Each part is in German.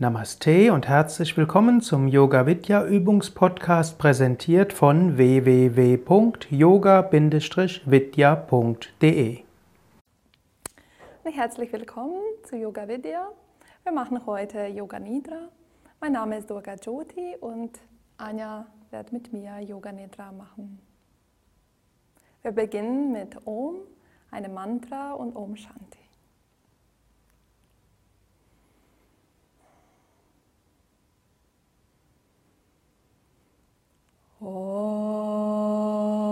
Namaste und herzlich willkommen zum Yoga Vidya Übungspodcast präsentiert von www.yoga-vidya.de. Herzlich willkommen zu Yoga Vidya. Wir machen heute Yoga Nidra. Mein Name ist Durga Jyoti und Anja wird mit mir Yoga Nidra machen. Wir beginnen mit Om, einem Mantra und Om Shanti. Purnamadaṁ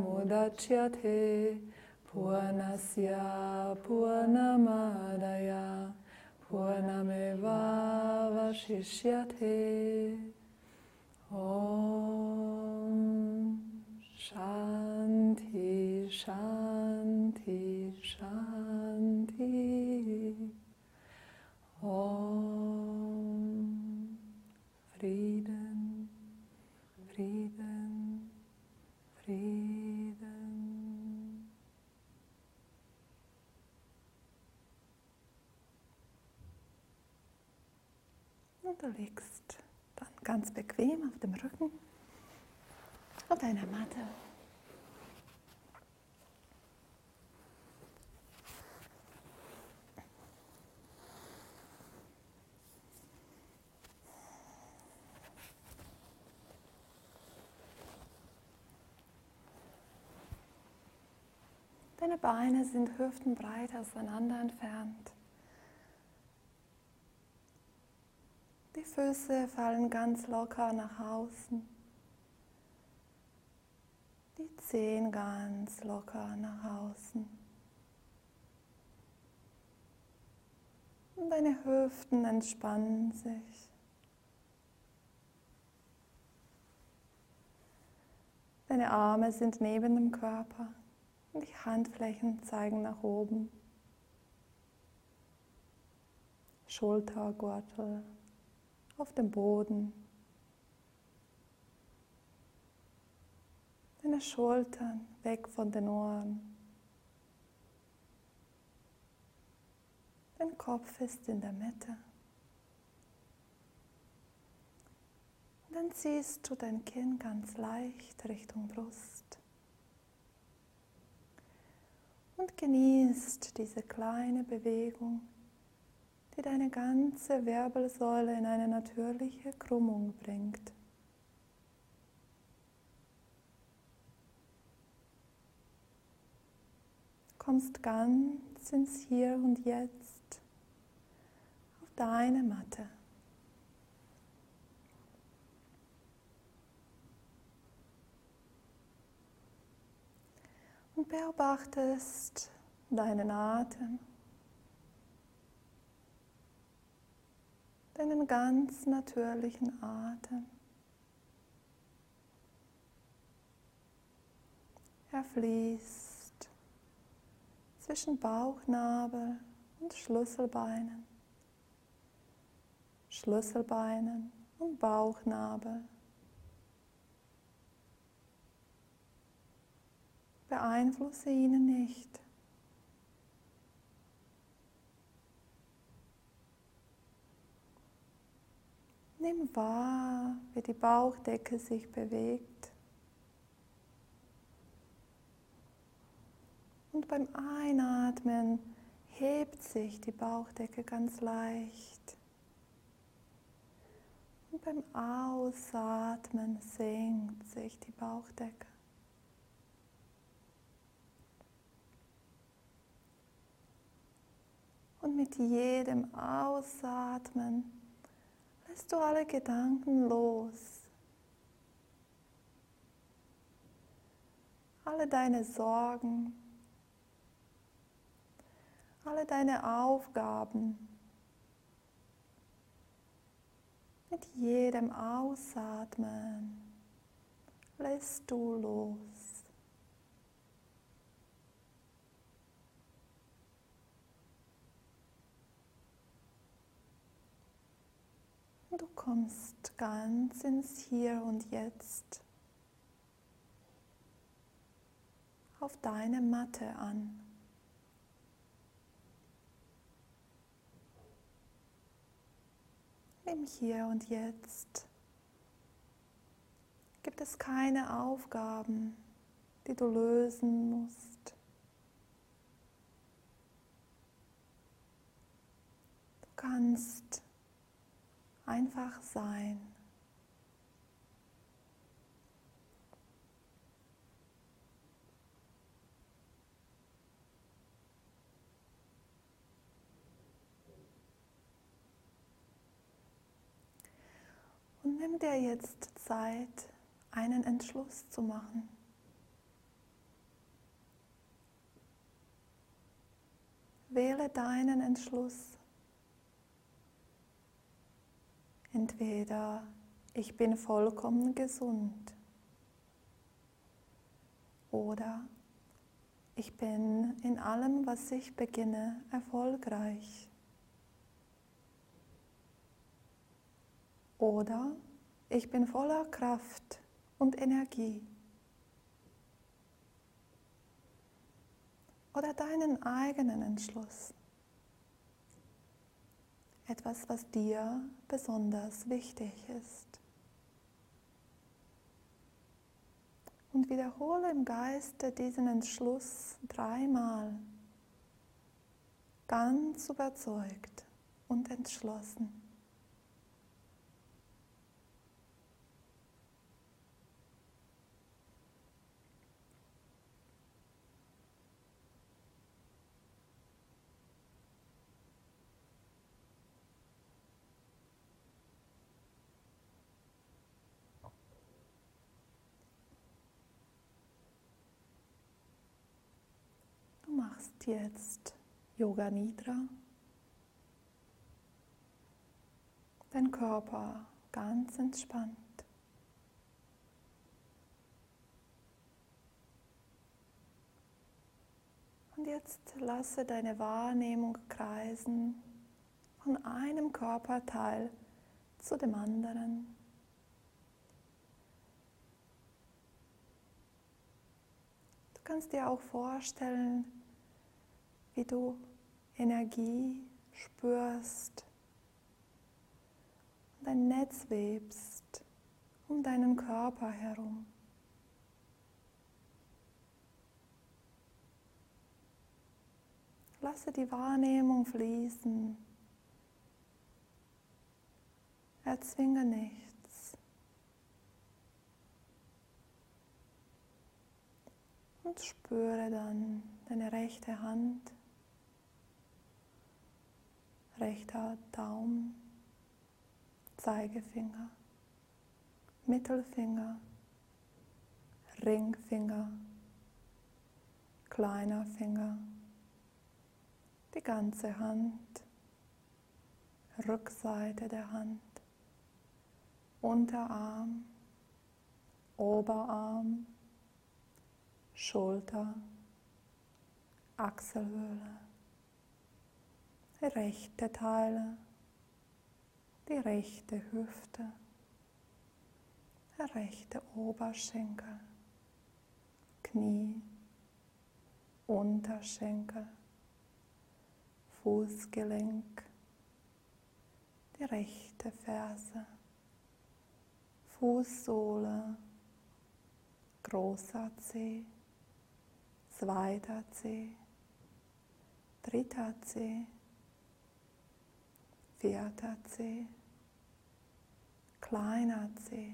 Purnamudachyate Purnasya Purnamadaya Purnameva Vashishyate Om Shanti Shanti Shanti Om Frieden, Frieden. Und du liegst dann ganz bequem auf dem Rücken auf deiner Matte. Deine Beine sind hüftenbreit auseinander entfernt. Die Füße fallen ganz locker nach außen. Die Zehen ganz locker nach außen. Und deine Hüften entspannen sich. Deine Arme sind neben dem Körper. Und die Handflächen zeigen nach oben. Schultergürtel auf dem Boden. Deine Schultern weg von den Ohren. Dein Kopf ist in der Mitte. Dann ziehst du dein Kinn ganz leicht Richtung Brust. und genießt diese kleine Bewegung, die deine ganze Wirbelsäule in eine natürliche Krümmung bringt. Kommst ganz ins Hier und Jetzt auf deine Matte. und beobachtest deinen Atem, deinen ganz natürlichen Atem. Er fließt zwischen Bauchnabel und Schlüsselbeinen, Schlüsselbeinen und Bauchnabel. Beeinflusse ihn nicht. Nimm wahr, wie die Bauchdecke sich bewegt. Und beim Einatmen hebt sich die Bauchdecke ganz leicht. Und beim Ausatmen senkt sich die Bauchdecke. Und mit jedem Ausatmen lässt du alle Gedanken los. Alle deine Sorgen, alle deine Aufgaben. Mit jedem Ausatmen lässt du los. Du kommst ganz ins Hier und Jetzt auf deine Matte an. Im Hier und Jetzt gibt es keine Aufgaben, die du lösen musst. Du kannst einfach sein. Und nimm dir jetzt Zeit, einen Entschluss zu machen. Wähle deinen Entschluss. Entweder ich bin vollkommen gesund oder ich bin in allem, was ich beginne, erfolgreich. Oder ich bin voller Kraft und Energie. Oder deinen eigenen Entschluss. Etwas, was dir besonders wichtig ist. Und wiederhole im Geiste diesen Entschluss dreimal. Ganz überzeugt und entschlossen. machst jetzt Yoga Nidra. Dein Körper ganz entspannt. Und jetzt lasse deine Wahrnehmung kreisen von einem Körperteil zu dem anderen. Du kannst dir auch vorstellen, wie du Energie spürst und ein Netz webst um deinen Körper herum. Lasse die Wahrnehmung fließen. Erzwinge nichts. Und spüre dann deine rechte Hand rechter Daumen, Zeigefinger, Mittelfinger, Ringfinger, kleiner Finger, die ganze Hand, Rückseite der Hand, Unterarm, Oberarm, Schulter, Achselhöhle rechte Teile, die rechte Hüfte, der rechte Oberschenkel, Knie, Unterschenkel, Fußgelenk, die rechte Ferse, Fußsohle, großer Zeh, zweiter Zeh, dritter Zeh, vierter Zeh, kleiner Zeh.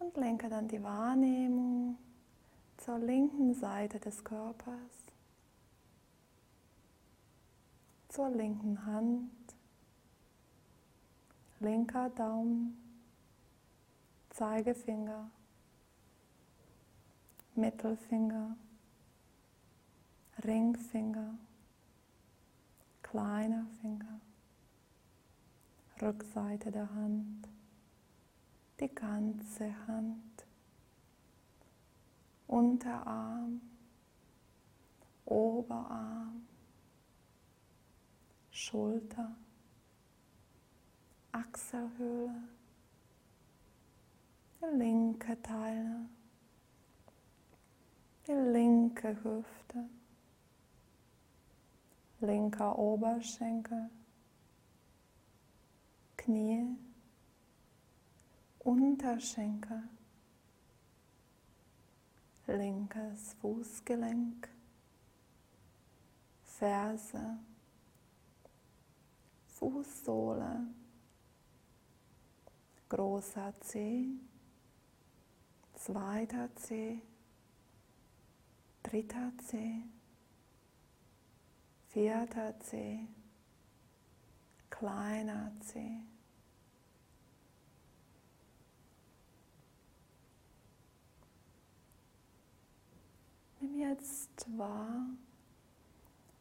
Und lenke dann die Wahrnehmung zur linken Seite des Körpers, zur linken Hand, linker Daumen, Zeigefinger, Mittelfinger, Ringfinger, kleiner Finger, Rückseite der Hand, die ganze Hand, Unterarm, Oberarm, Schulter, Achselhöhle, der linke Teil, die linke Hüfte, linker Oberschenkel, Knie, Unterschenkel, linkes Fußgelenk, Ferse, Fußsohle, großer Zeh, zweiter Zeh, dritter Zeh, vierter Zeh, kleiner Zeh. Nimm jetzt wahr,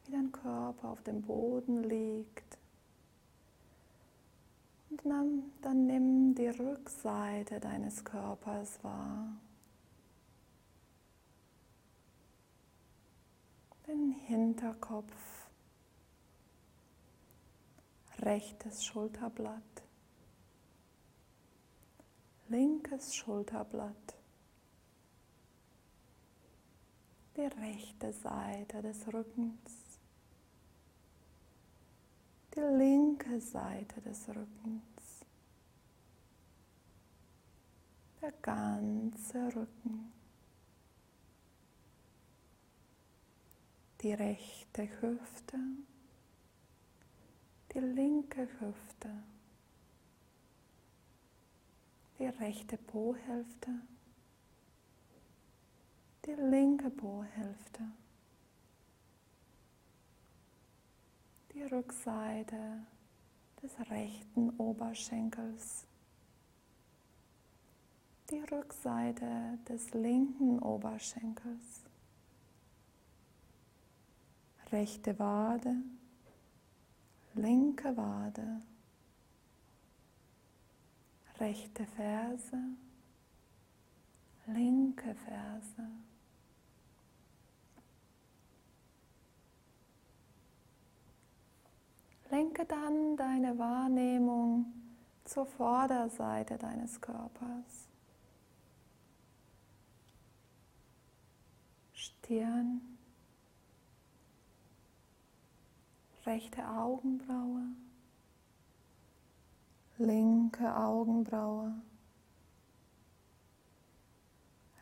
wie dein Körper auf dem Boden liegt. Und dann, dann nimm die Rückseite deines Körpers wahr. Den Hinterkopf, rechtes Schulterblatt, linkes Schulterblatt, die rechte Seite des Rückens. Die linke Seite des Rückens, der ganze Rücken, die rechte Hüfte, die linke Hüfte, die rechte Po-Hälfte, die linke Po-Hälfte. die Rückseite des rechten Oberschenkels, die Rückseite des linken Oberschenkels, rechte Wade, linke Wade, rechte Ferse, linke Ferse. Lenke dann deine Wahrnehmung zur Vorderseite deines Körpers. Stirn, rechte Augenbraue, linke Augenbraue,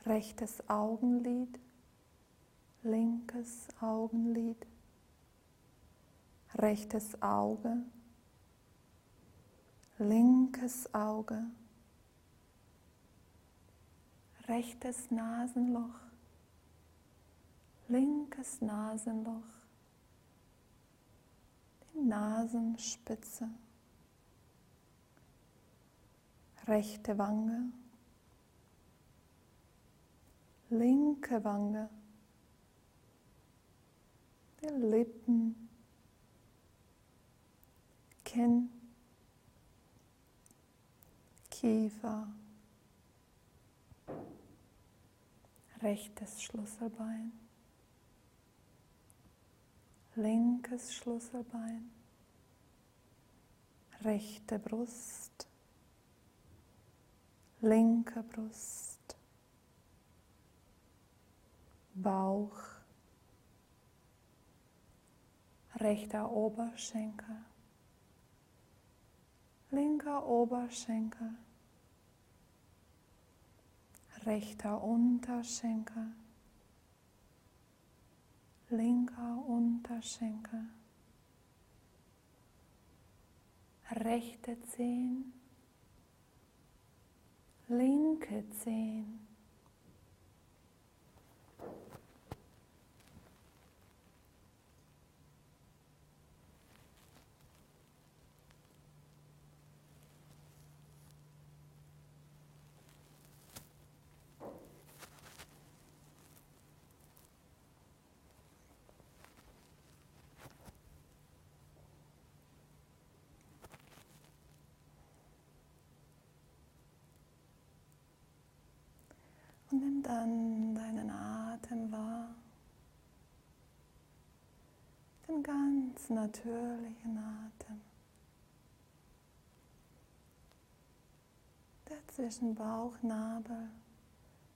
rechtes Augenlid, linkes Augenlid rechtes Auge, linkes Auge, rechtes Nasenloch, linkes Nasenloch, Nasenspitze, rechte Wange, linke Wange, die Lippen, Kinn, Kiefer, rechtes Schlüsselbein, linkes Schlüsselbein, rechte Brust, linke Brust, Bauch, rechter Oberschenkel. Linker Oberschenkel, rechter Unterschenkel, linker Unterschenkel, rechte Zehen, linke Zehen. Dann deinen Atem wahr. Den ganz natürlichen Atem. Der zwischen Bauchnabel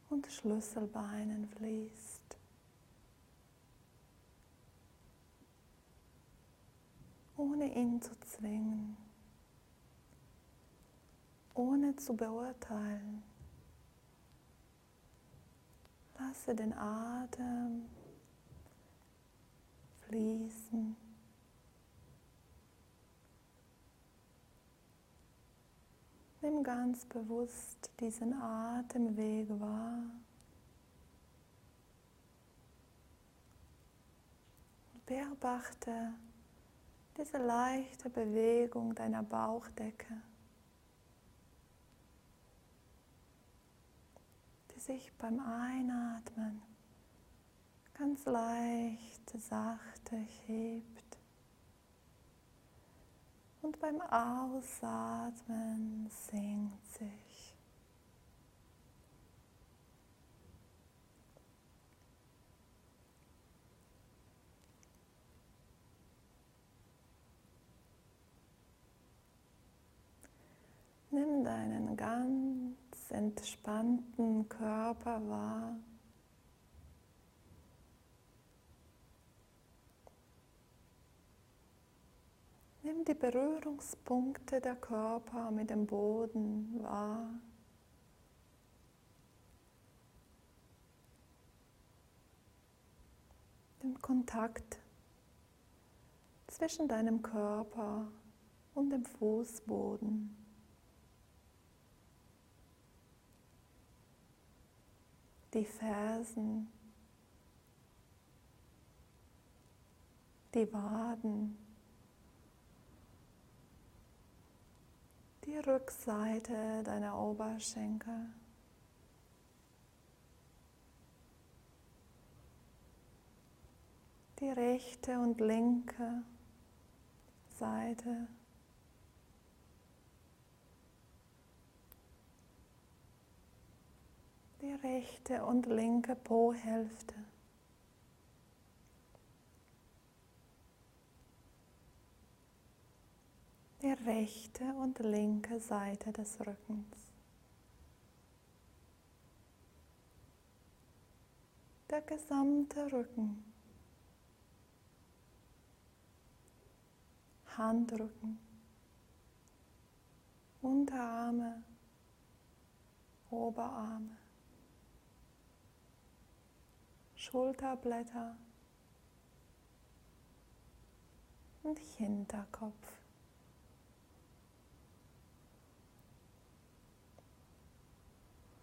und Schlüsselbeinen fließt. Ohne ihn zu zwingen, ohne zu beurteilen. Lasse den Atem fließen. Nimm ganz bewusst diesen Atemweg wahr. Beobachte diese leichte Bewegung deiner Bauchdecke. Sich beim Einatmen ganz leicht, sachte hebt und beim Ausatmen sinkt sich. Nimm deinen ganz entspannten Körper wahr. Nimm die Berührungspunkte der Körper mit dem Boden wahr. Den Kontakt zwischen deinem Körper und dem Fußboden. Die Fersen, die Waden, die Rückseite deiner Oberschenkel. Die rechte und linke Seite die rechte und linke Po-Hälfte. Die rechte und linke Seite des Rückens. Der gesamte Rücken. Handrücken. Unterarme. Oberarme. Schulterblätter und Hinterkopf.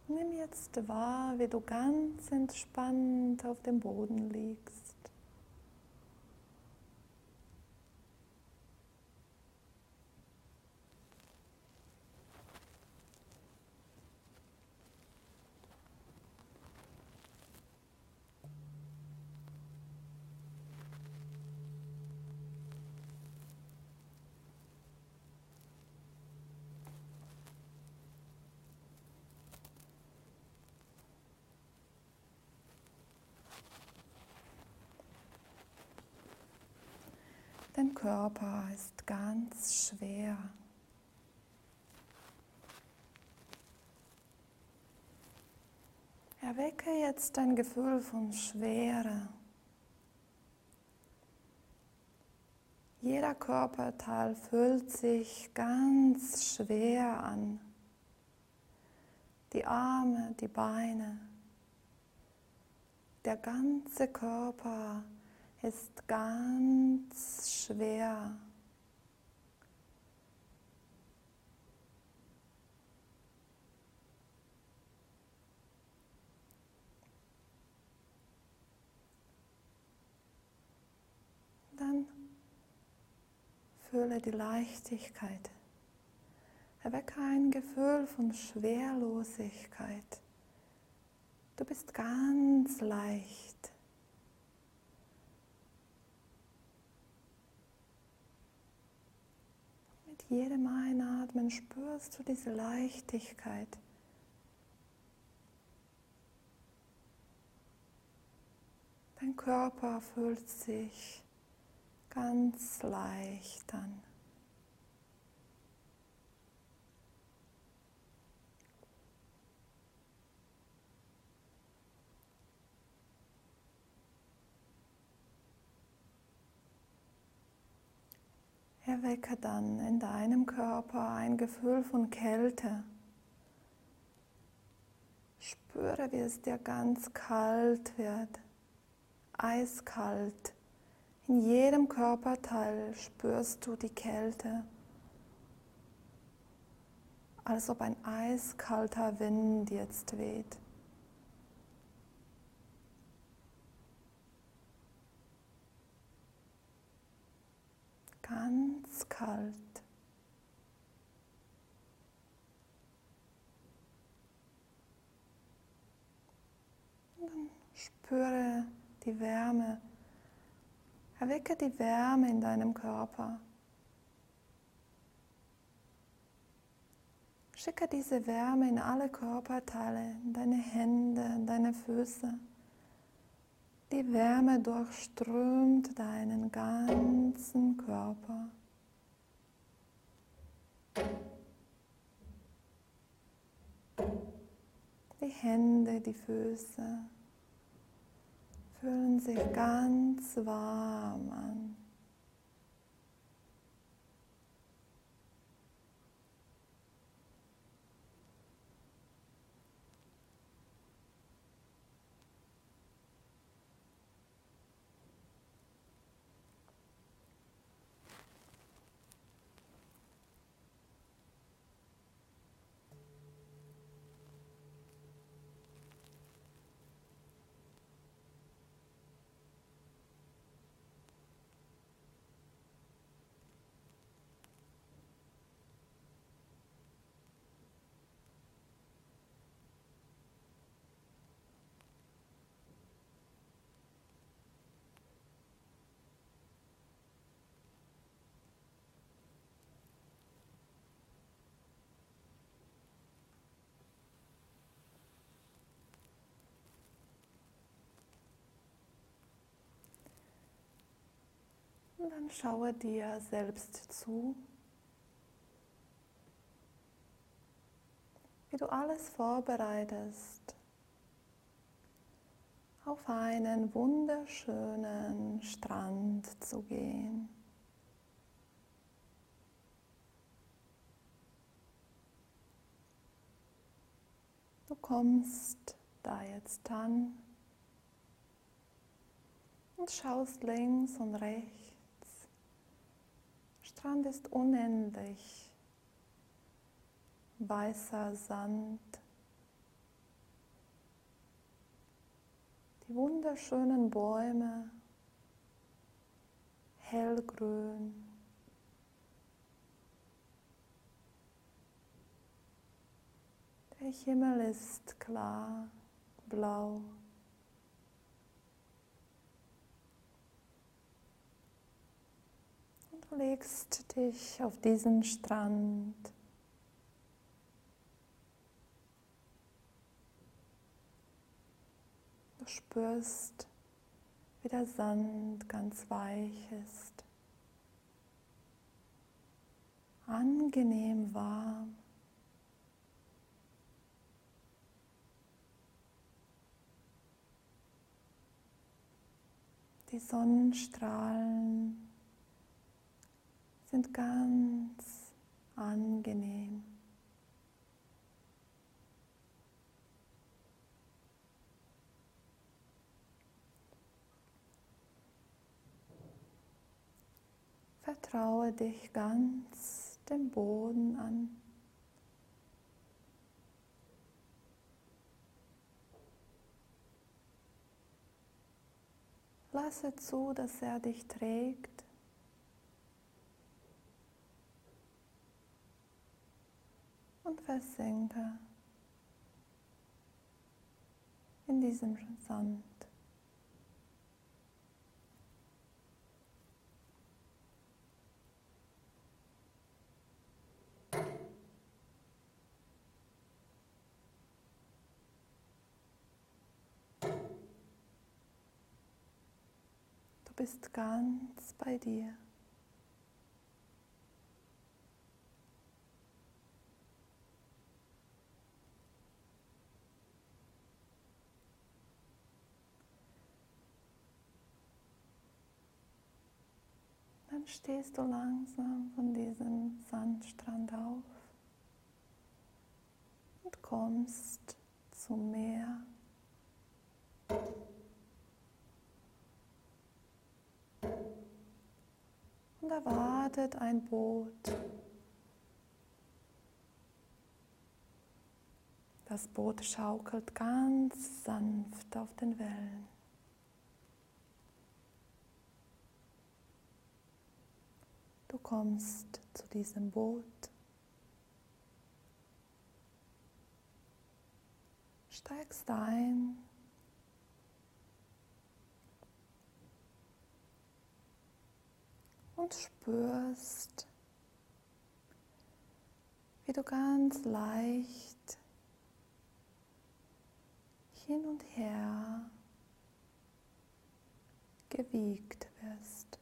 Nimm jetzt wahr, wie du ganz entspannt auf dem Boden liegst. Dein Körper ist ganz schwer. Erwecke jetzt ein Gefühl von Schwere. Jeder Körperteil fühlt sich ganz schwer an. Die Arme, die Beine, der ganze Körper ist ganz schwer. Dann fühle die Leichtigkeit. Erwecke ein Gefühl von Schwerlosigkeit. Du bist ganz leicht. jedem Einatmen spürst du diese Leichtigkeit. Dein Körper fühlt sich ganz leicht an. Erwecke dann in deinem Körper ein Gefühl von Kälte. Spüre, wie es dir ganz kalt wird, eiskalt. In jedem Körperteil spürst du die Kälte, als ob ein eiskalter Wind jetzt weht. Ganz kalt. Und dann spüre die Wärme. Erwecke die Wärme in deinem Körper. Schicke diese Wärme in alle Körperteile, in deine Hände, in deine Füße. Die Wärme durchströmt deinen ganzen Körper. Die Hände, die Füße fühlen sich ganz warm an. Und dann schaue dir selbst zu, wie du alles vorbereitest auf einen wunderschönen Strand zu gehen. Du kommst da jetzt an und schaust links und rechts. Strand ist unendlich. Weißer Sand. Die wunderschönen Bäume, hellgrün. Der Himmel ist klar, blau. Legst dich auf diesen Strand. Du spürst, wie der Sand ganz weich ist. Angenehm warm. Die Sonnenstrahlen sind ganz angenehm. Vertraue dich ganz dem Boden an. Lasse zu, dass er dich trägt. Und versinke in diesem Sand. bist ganz bei dir. Stehst du langsam von diesem Sandstrand auf und kommst zum Meer. Und da wartet ein Boot. Das Boot schaukelt ganz sanft auf den Wellen. Du kommst zu diesem Boot. Steigst ein. Und spürst, wie du ganz leicht hin und her gewiegt wirst.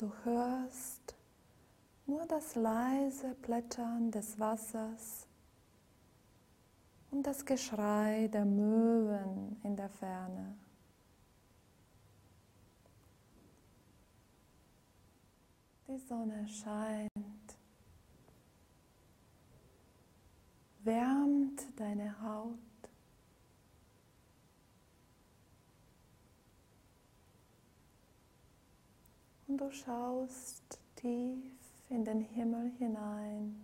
Du hörst nur das leise Plätschern des Wassers und das Geschrei der Möwen in der Ferne. Die Sonne scheint, wärmt deine Haut. Und du schaust tief in den Himmel hinein,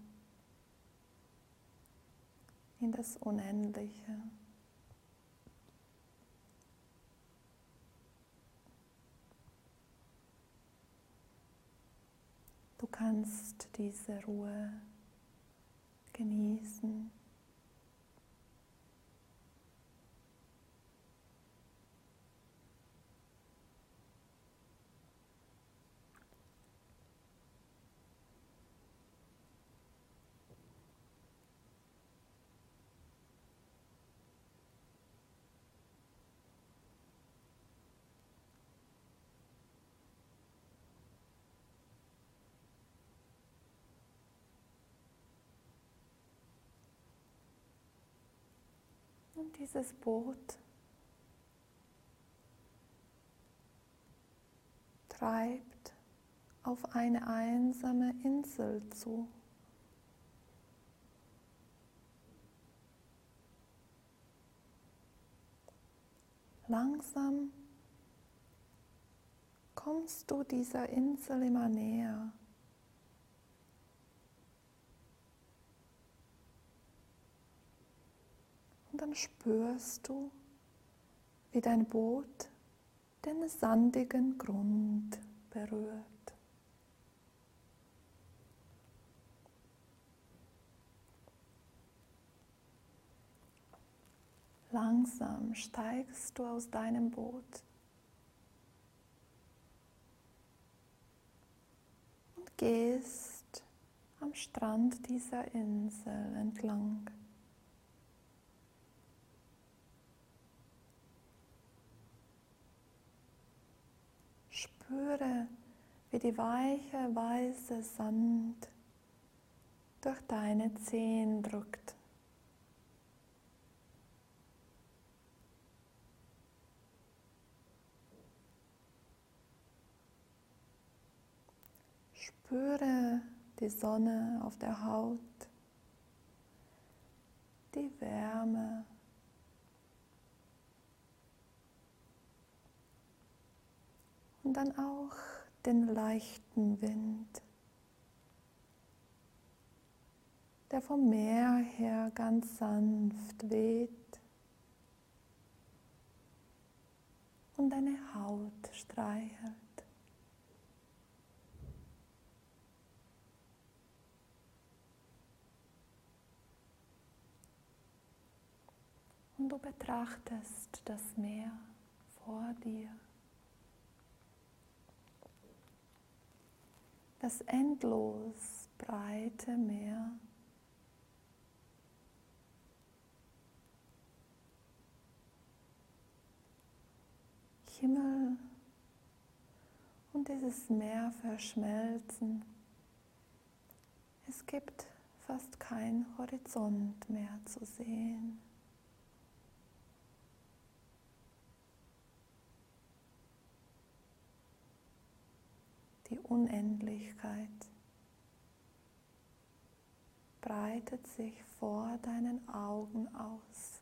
in das Unendliche. Du kannst diese Ruhe genießen. Und dieses Boot treibt auf eine einsame Insel zu. Langsam kommst du dieser Insel immer näher. Und dann spürst du, wie dein Boot den sandigen Grund berührt. Langsam steigst du aus deinem Boot und gehst am Strand dieser Insel entlang. Spüre, wie die weiche, weiße Sand durch deine Zehen drückt. Spüre die Sonne auf der Haut, die Wärme Und dann auch den leichten Wind, der vom Meer her ganz sanft weht und deine Haut streichelt. Und du betrachtest das Meer vor dir. das endlos breite Meer. Himmel und dieses Meer verschmelzen. Es gibt fast keinen Horizont mehr zu sehen. Die Unendlichkeit breitet sich vor deinen Augen aus.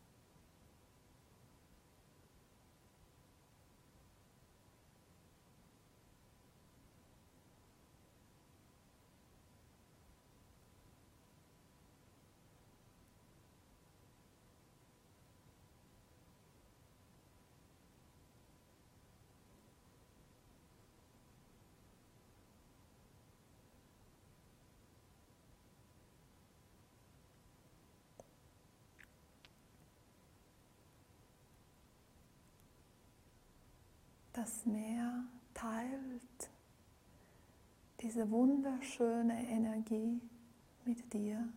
Das Meer teilt diese wunderschöne Energie mit dir.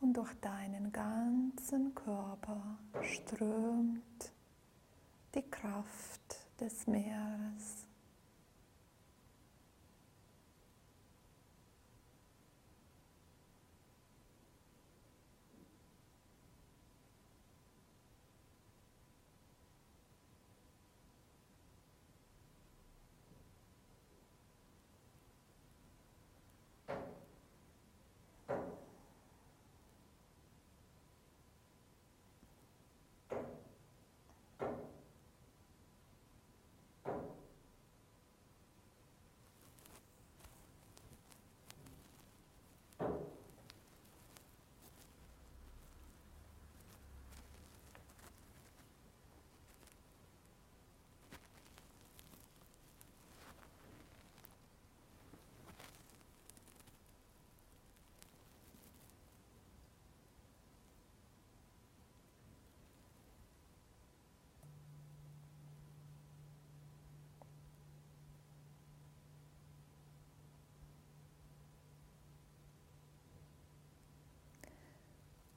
Und durch deinen ganzen Körper strömt die Kraft des Meeres.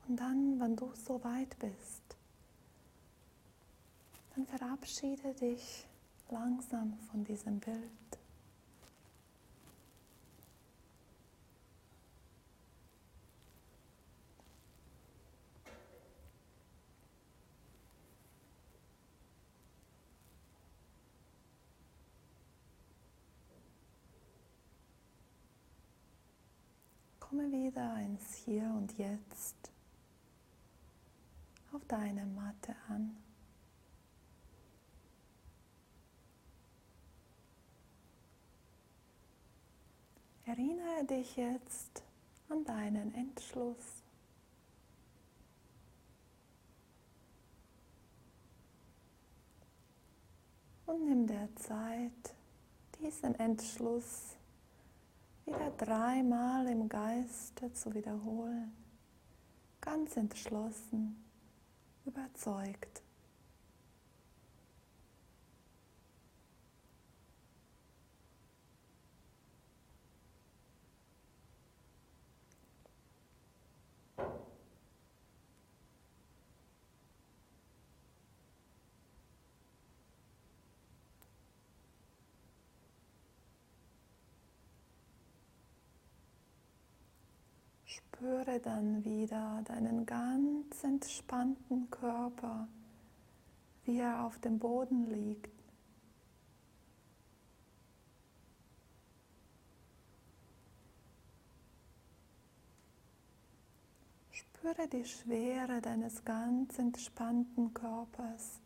Und dann, wenn du so weit bist, dann verabschiede dich langsam von diesem Bild. Komme wieder ins Hier und Jetzt auf deine Matte an. Erinnere dich jetzt an deinen Entschluss. Und nimm der Zeit, diesen Entschluss wieder dreimal im Geiste zu wiederholen, ganz entschlossen überzeugt. Spüre dann wieder deinen ganz entspannten Körper, wie er auf dem Boden liegt. Spüre die Schwere deines ganz entspannten Körpers.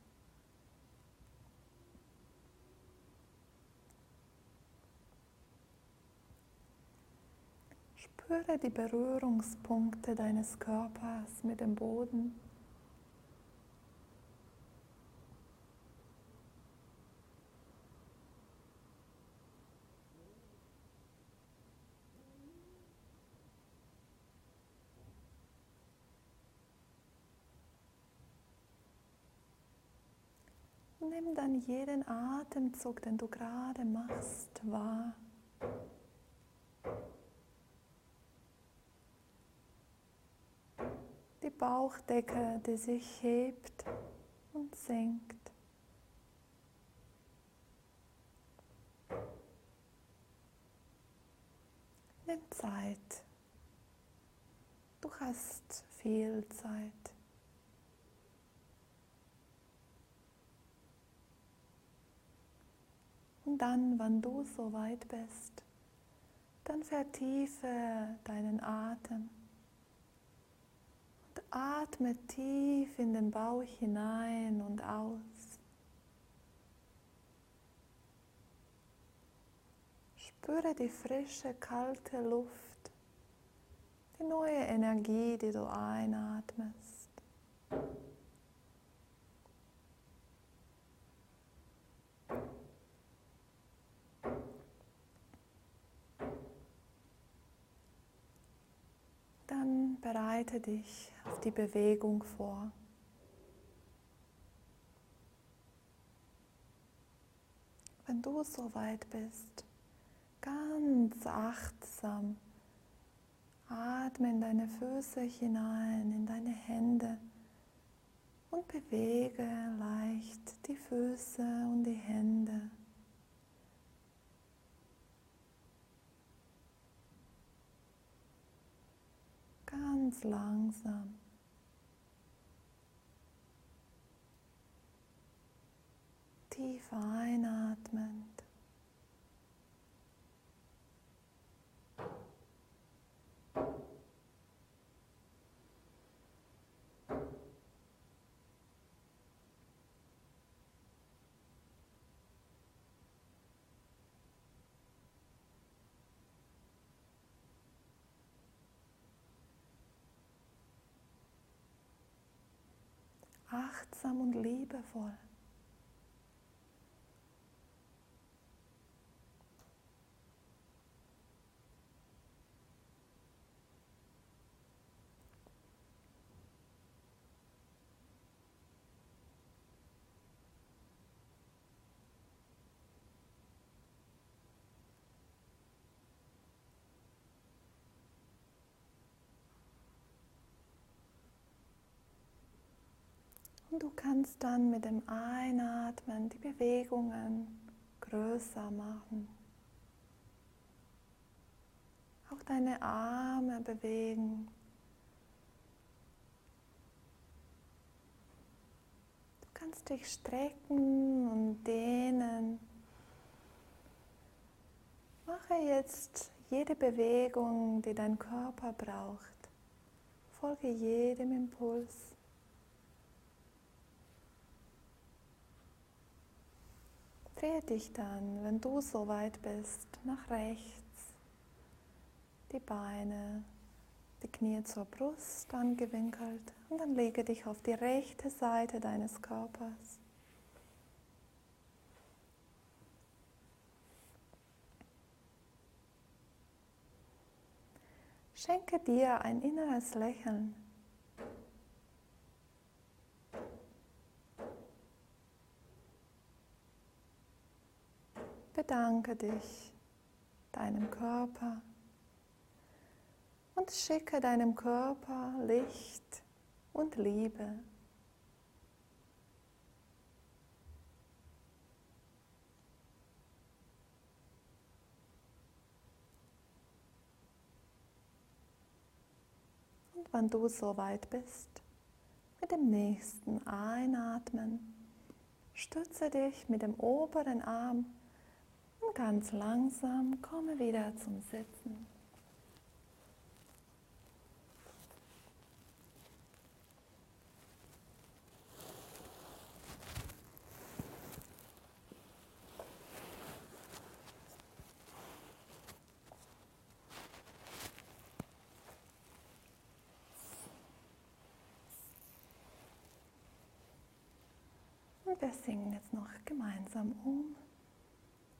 Spüre die Berührungspunkte deines Körpers mit dem Boden. Nimm dann jeden Atemzug, den du gerade machst, wahr. Bauchdecke, die sich hebt und senkt. Nimm Zeit. Du hast viel Zeit. Und dann, wenn du so weit bist, dann vertiefe deinen Atem atme tief in den Bauch hinein und aus. Spüre die frische, kalte Luft, die neue Energie, die du einatmest. Dann bereite dich auf die Bewegung vor. Wenn du so weit bist, ganz achtsam. Atme in deine Füße hinein, in deine Hände und bewege leicht die Füße und die Hände. Ganz langsam. Tief einatmend. Achtsam und liebevoll. Du kannst dann mit dem Einatmen die Bewegungen größer machen. Auch deine Arme bewegen. Du kannst dich strecken und dehnen. Mache jetzt jede Bewegung, die dein Körper braucht. Folge jedem Impuls. Drehe dich dann, wenn du so weit bist, nach rechts. Die Beine, die Knie zur Brust angewinkelt und dann lege dich auf die rechte Seite deines Körpers. Schenke dir ein inneres Lächeln. Bedanke dich deinem Körper und schicke deinem Körper Licht und Liebe. Und wenn du so weit bist, mit dem nächsten Einatmen, stütze dich mit dem oberen Arm ganz langsam komme wieder zum Sitzen. Und wir singen jetzt noch gemeinsam um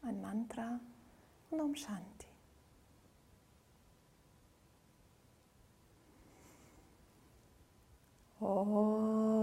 ein Mantra und um Shanti. Oh.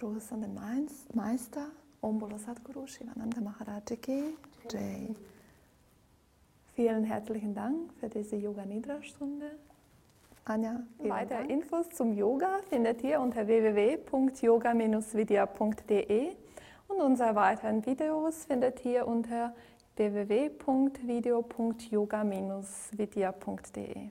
Gruß an den Meister, Om Bolo Sadhguru Shivananda Maharaj Ki Jai. Vielen herzlichen Dank für diese Yoga Nidra Stunde. Anja, weitere Dank. Infos zum Yoga findet ihr unter www.yoga-vidya.de und unsere weiteren Videos findet ihr unter www.video.yoga-vidya.de.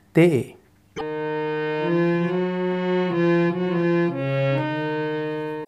で